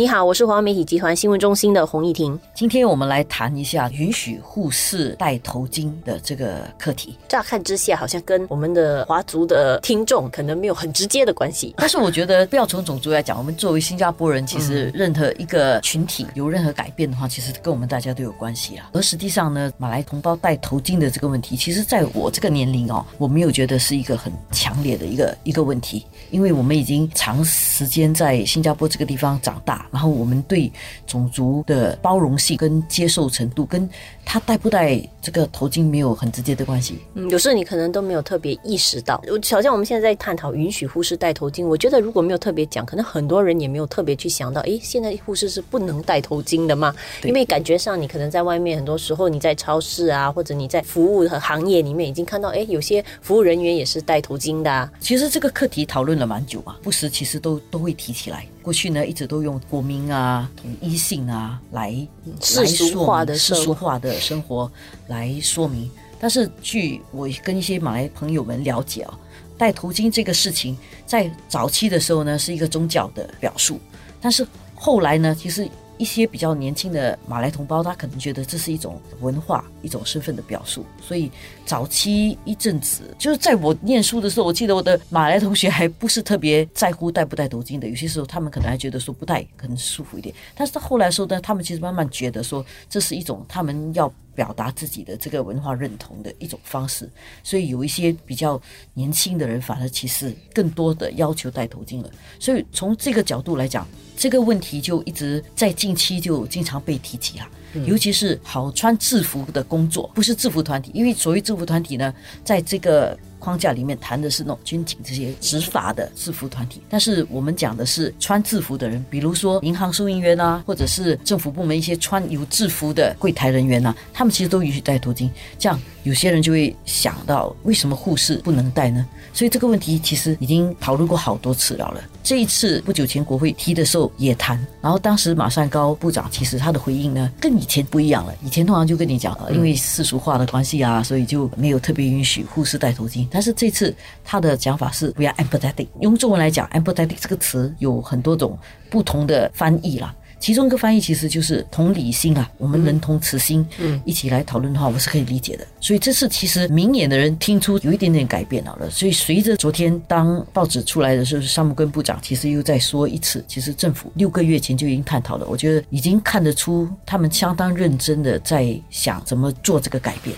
你好，我是华为媒体集团新闻中心的洪艺婷。今天我们来谈一下允许护士戴头巾的这个课题。乍看之下，好像跟我们的华族的听众可能没有很直接的关系。但是我觉得，不要从种族来讲，我们作为新加坡人，其实任何一个群体有任何改变的话，其实跟我们大家都有关系啊。而实际上呢，马来同胞戴头巾的这个问题，其实在我这个年龄哦，我没有觉得是一个很强烈的一个一个问题，因为我们已经长时间在新加坡这个地方长大。然后我们对种族的包容性跟接受程度，跟他戴不戴这个头巾没有很直接的关系。嗯，有时候你可能都没有特别意识到。好像我们现在在探讨允许护士戴头巾，我觉得如果没有特别讲，可能很多人也没有特别去想到，诶，现在护士是不能戴头巾的吗？因为感觉上你可能在外面，很多时候你在超市啊，或者你在服务和行业里面已经看到，诶，有些服务人员也是戴头巾的。其实这个课题讨论了蛮久啊，不时其实都都会提起来。过去呢，一直都用国民啊、统一性啊来世俗化的世俗化的生活来说明。但是据我跟一些马来朋友们了解啊，戴头巾这个事情在早期的时候呢是一个宗教的表述，但是后来呢，其实。一些比较年轻的马来同胞，他可能觉得这是一种文化、一种身份的表述，所以早期一阵子，就是在我念书的时候，我记得我的马来同学还不是特别在乎戴不戴头巾的，有些时候他们可能还觉得说不戴可能舒服一点，但是到后来的时候呢，他们其实慢慢觉得说这是一种他们要。表达自己的这个文化认同的一种方式，所以有一些比较年轻的人，反而其实更多的要求戴头巾了。所以从这个角度来讲，这个问题就一直在近期就经常被提及啊。尤其是好穿制服的工作，不是制服团体，因为所谓制服团体呢，在这个。框架里面谈的是那种军警这些执法的制服团体，但是我们讲的是穿制服的人，比如说银行收银员啊，或者是政府部门一些穿有制服的柜台人员啊，他们其实都允许戴头巾。这样有些人就会想到，为什么护士不能戴呢？所以这个问题其实已经讨论过好多次了了。这一次不久前国会提的时候也谈，然后当时马善高部长其实他的回应呢跟以前不一样了。以前通常就跟你讲，因为世俗化的关系啊，所以就没有特别允许护士戴头巾。但是这次他的讲法是不要 empathetic，用中文来讲 empathetic 这个词有很多种不同的翻译啦。其中一个翻译其实就是同理心啊，我们能同此心，嗯，一起来讨论的话，我是可以理解的。所以这次其实明眼的人听出有一点点改变了了。所以随着昨天当报纸出来的时候，沙木根部长其实又再说一次，其实政府六个月前就已经探讨了，我觉得已经看得出他们相当认真的在想怎么做这个改变。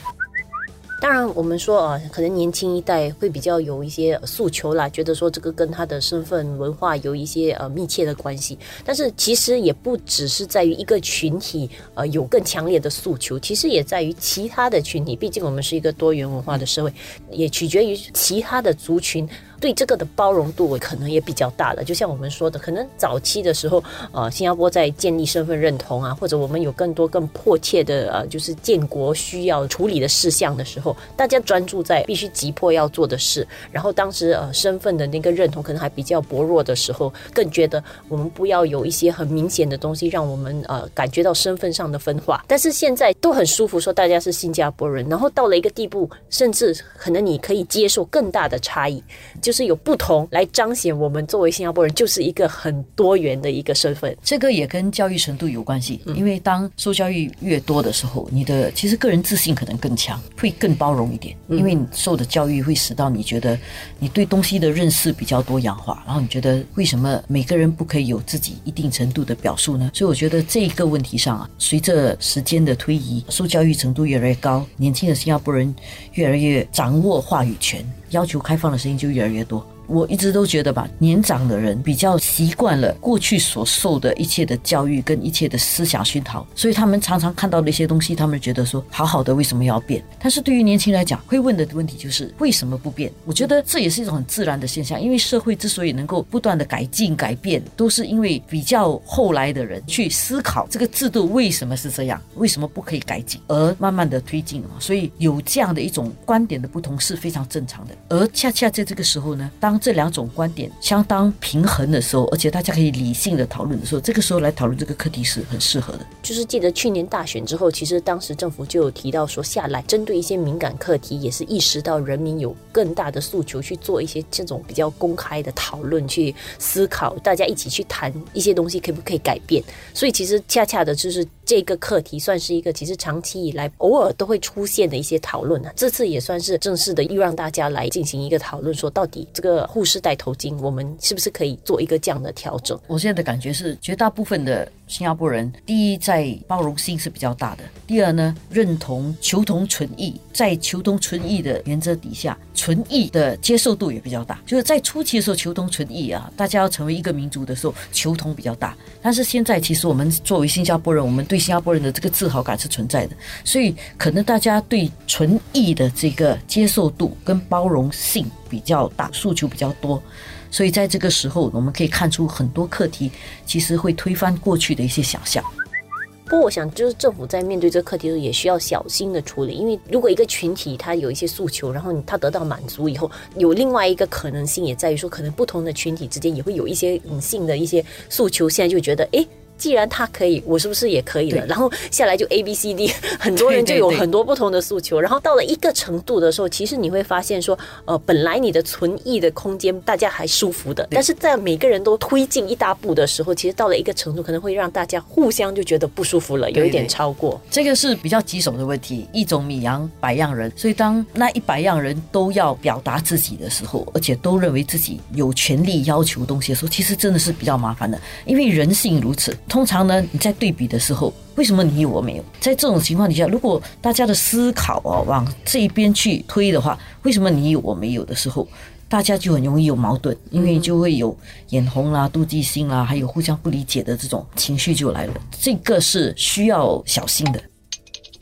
当然，我们说啊，可能年轻一代会比较有一些诉求啦，觉得说这个跟他的身份文化有一些呃密切的关系。但是其实也不只是在于一个群体呃有更强烈的诉求，其实也在于其他的群体。毕竟我们是一个多元文化的社会，也取决于其他的族群。对这个的包容度可能也比较大了，就像我们说的，可能早期的时候，呃，新加坡在建立身份认同啊，或者我们有更多更迫切的呃，就是建国需要处理的事项的时候，大家专注在必须急迫要做的事。然后当时呃，身份的那个认同可能还比较薄弱的时候，更觉得我们不要有一些很明显的东西让我们呃感觉到身份上的分化。但是现在都很舒服，说大家是新加坡人，然后到了一个地步，甚至可能你可以接受更大的差异，就。就是有不同来彰显我们作为新加坡人就是一个很多元的一个身份，这个也跟教育程度有关系。因为当受教育越多的时候，你的其实个人自信可能更强，会更包容一点。因为你受的教育会使到你觉得你对东西的认识比较多样化，然后你觉得为什么每个人不可以有自己一定程度的表述呢？所以我觉得这个问题上啊，随着时间的推移，受教育程度越来越高，年轻的新加坡人越来越掌握话语权。要求开放的声音就越来越多。我一直都觉得吧，年长的人比较习惯了过去所受的一切的教育跟一切的思想熏陶，所以他们常常看到的一些东西，他们觉得说好好的，为什么要变？但是对于年轻人来讲，会问的问题就是为什么不变？我觉得这也是一种很自然的现象，因为社会之所以能够不断的改进改变，都是因为比较后来的人去思考这个制度为什么是这样，为什么不可以改进，而慢慢的推进嘛所以有这样的一种观点的不同是非常正常的。而恰恰在这个时候呢，当这两种观点相当平衡的时候，而且大家可以理性的讨论的时候，这个时候来讨论这个课题是很适合的。就是记得去年大选之后，其实当时政府就有提到说，下来针对一些敏感课题，也是意识到人民有更大的诉求，去做一些这种比较公开的讨论，去思考，大家一起去谈一些东西可不可以改变。所以其实恰恰的就是这个课题，算是一个其实长期以来偶尔都会出现的一些讨论啊。这次也算是正式的，又让大家来进行一个讨论，说到底这个护士戴头巾，我们是不是可以做一个这样的调整？我现在的感觉是，绝大部分的新加坡人，第一在包容性是比较大的，第二呢，认同求同存异，在求同存异的原则底下，存异的接受度也比较大。就是在初期的时候，求同存异啊，大家要成为一个民族的时候，求同比较大。但是现在，其实我们作为新加坡人，我们对新加坡人的这个自豪感是存在的，所以可能大家对纯异的这个接受度跟包容性比较大，诉求比较多。所以在这个时候，我们可以看出很多课题其实会推翻过去的一些想象。不过，我想就是政府在面对这个课题的时候，也需要小心的处理，因为如果一个群体他有一些诉求，然后他得到满足以后，有另外一个可能性也在于说，可能不同的群体之间也会有一些隐性的一些诉求，现在就觉得，哎。既然他可以，我是不是也可以了？然后下来就 A B C D，很多人就有很多不同的诉求。然后到了一个程度的时候，其实你会发现说，呃，本来你的存异的空间大家还舒服的，但是在每个人都推进一大步的时候，其实到了一个程度，可能会让大家互相就觉得不舒服了，有一点超过。这个是比较棘手的问题，一种米养百样人，所以当那一百样人都要表达自己的时候，而且都认为自己有权利要求东西的时候，其实真的是比较麻烦的，因为人性如此。通常呢，你在对比的时候，为什么你有我没有？在这种情况底下，如果大家的思考啊往这一边去推的话，为什么你有我没有的时候，大家就很容易有矛盾，因为就会有眼红啦、妒忌心啦，还有互相不理解的这种情绪就来了。这个是需要小心的。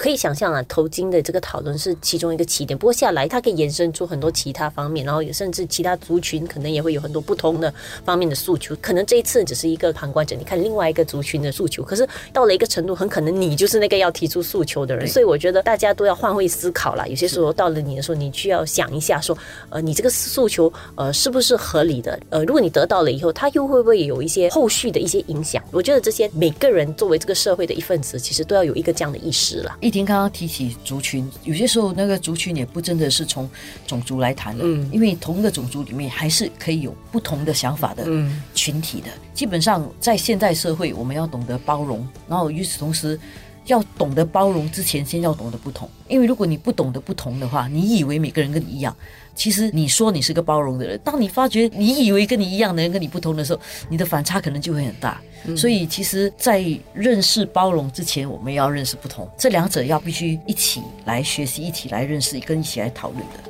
可以想象啊，头巾的这个讨论是其中一个起点。不过下来，它可以延伸出很多其他方面，然后也甚至其他族群可能也会有很多不同的方面的诉求。可能这一次只是一个旁观者，你看另外一个族群的诉求，可是到了一个程度，很可能你就是那个要提出诉求的人。所以我觉得大家都要换位思考啦。有些时候到了你的时候，你需要想一下，说呃，你这个诉求呃是不是合理的？呃，如果你得到了以后，它又会不会有一些后续的一些影响？我觉得这些每个人作为这个社会的一份子，其实都要有一个这样的意识了。一婷刚刚提起族群，有些时候那个族群也不真的是从种族来谈的，嗯，因为同一个种族里面还是可以有不同的想法的群体的。基本上在现代社会，我们要懂得包容，然后与此同时，要懂得包容之前，先要懂得不同。因为如果你不懂得不同的话，你以为每个人跟你一样，其实你说你是个包容的人，当你发觉你以为跟你一样的人跟你不同的时候，你的反差可能就会很大。所以，其实，在认识包容之前，我们要认识不同，这两者要必须一起来学习，一起来认识，跟一起来讨论的。